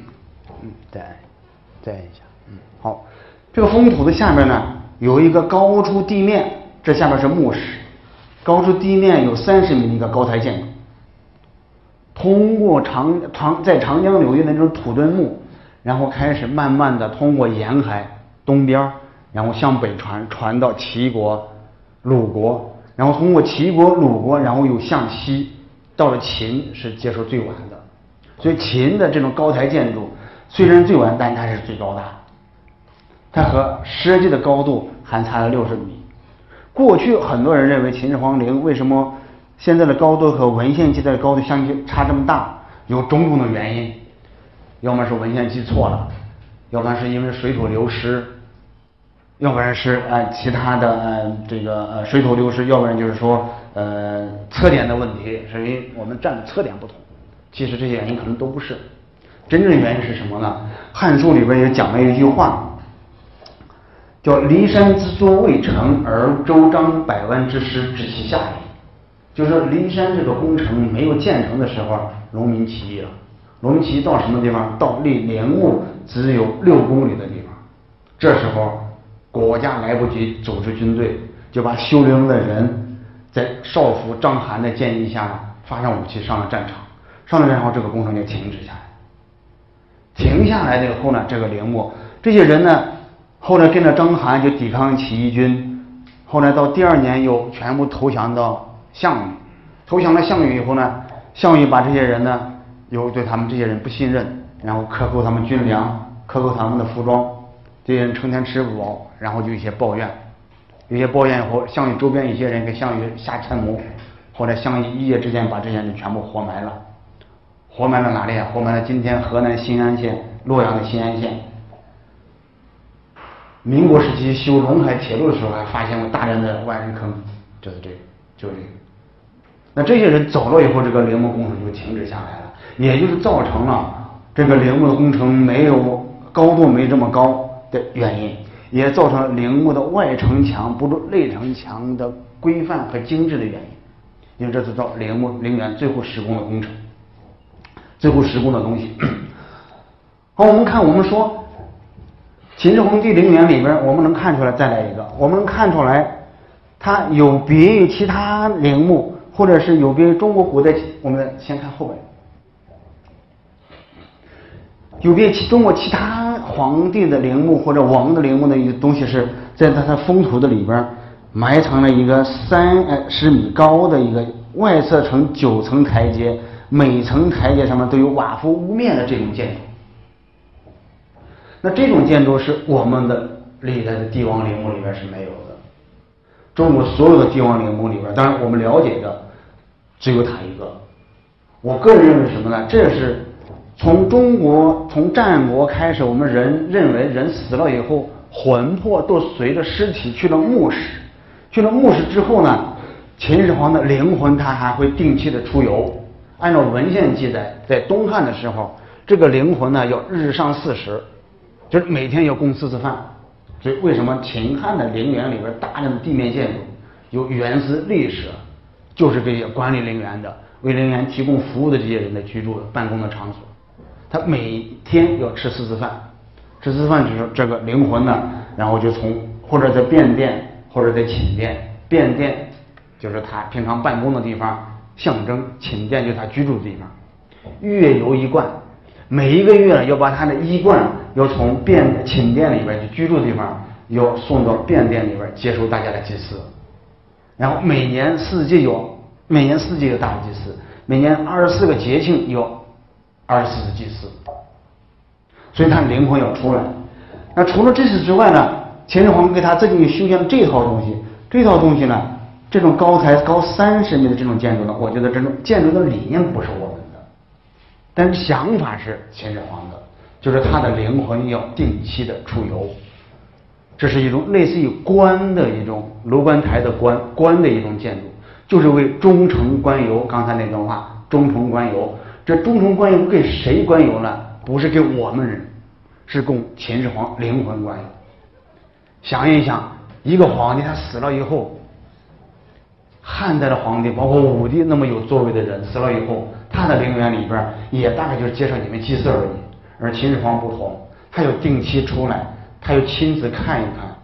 对，再一下，嗯，好。这个封土的下边呢，有一个高出地面，这下边是墓室，高出地面有三十米的一个高台建筑。通过长长在长江流域的那种土墩墓，然后开始慢慢的通过沿海东边，然后向北传，传到齐国、鲁国，然后通过齐国、鲁国，然后又向西，到了秦是接受最晚的。所以秦的这种高台建筑虽然最晚，但它是最高大。它和实际的高度还差了六十米。过去很多人认为秦始皇陵为什么？现在的高度和文献记载的高度相距差这么大，有种种的原因，要么是文献记错了，要不然是因为水土流失，要不然是呃其他的呃这个呃水土流失，要不然就是说呃测点的问题，是因为我们站的测点不同。其实这些原因可能都不是，真正原因是什么呢？《汉书》里边也讲了一句话，叫“骊山之作未成，而周章百万之师知其下也”。就是骊山这个工程没有建成的时候，农民起义了。农民起义到什么地方？到离陵墓只有六公里的地方。这时候国家来不及组织军队，就把修陵的人在少府张邯的建议下，发上武器上了战场。上了战场，这个工程就停止下来。停下来了以后呢，这个陵墓，这些人呢，后来跟着张邯就抵抗起义军，后来到第二年又全部投降到。项羽。投降了项羽以后呢，项羽把这些人呢，又对他们这些人不信任，然后克扣他们军粮，克扣他们的服装，这些人成天吃不饱，然后就一些抱怨，有些抱怨以后，项羽周边一些人给项羽下参谋，后来项羽一夜之间把这些人全部活埋了，活埋了哪里啊？活埋了今天河南新安县洛阳的新安县。民国时期修陇海铁路的时候，还发现过大量的万人坑，就是这个，就是这个。那这些人走了以后，这个陵墓工程就停止下来了，也就是造成了这个陵墓的工程没有高度没这么高的原因，也造成了陵墓的外城墙不如内城墙的规范和精致的原因。因为这是造陵墓陵园最后施工的工程，最后施工的东西。好，我们看，我们说秦始皇帝陵园里边，我们能看出来，再来一个，我们能看出来，它有别于其他陵墓。或者是有别于中国古代，我们先看后边，有别其中国其他皇帝的陵墓或者王的陵墓的一个东西，是在它的封土的里边埋藏了一个三呃十米高的一个外侧呈九层台阶，每层台阶上面都有瓦覆屋面的这种建筑。那这种建筑是我们的历代的帝王陵墓里边是没有的。中国所有的帝王陵墓里边，当然我们了解的。只有他一个。我个人认为什么呢？这是从中国从战国开始，我们人认为人死了以后，魂魄都随着尸体去了墓室。去了墓室之后呢，秦始皇的灵魂他还会定期的出游。按照文献记载，在东汉的时候，这个灵魂呢要日上四时，就是每天要供四次饭。所以为什么秦汉的陵园里边大量的地面建筑有原始历史？就是这些管理陵园的、为陵园提供服务的这些人的居住的、办公的场所，他每天要吃四次饭，吃四次饭就是这个灵魂呢，然后就从或者在便殿或者在寝殿，便殿就是他平常办公的地方，象征寝殿就是他居住的地方。月游一冠，每一个月呢要把他的衣冠要从便寝殿里边就居住的地方要送到便殿里边接受大家的祭祀。然后每年四季有每年四季有大祭祀，每年二十四个节庆有二十四个祭祀。所以他灵魂要出来。那除了这些之外呢？秦始皇给他自己修建这套东西，这套东西呢，这种高才高三十米的这种建筑呢，我觉得这种建筑的理念不是我们的，但是想法是秦始皇的，就是他的灵魂要定期的出游，这是一种类似于官的一种楼观台的官官的一种建筑，就是为忠诚官游。刚才那段话，忠诚官游，这忠诚官游给谁官游呢？不是给我们人，是供秦始皇灵魂官游。想一想，一个皇帝他死了以后，汉代的皇帝，包括武帝那么有作为的人死了以后，他的陵园里边也大概就是接受你们祭祀而已。而秦始皇不同，他要定期出来，他又亲自看一看，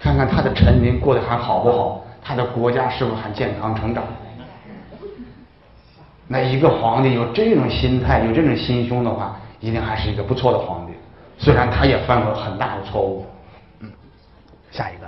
看看他的臣民过得还好不好，他的国家是否还健康成长。那一个皇帝有这种心态，有这种心胸的话，一定还是一个不错的皇帝。虽然他也犯过很大的错误。嗯下一个。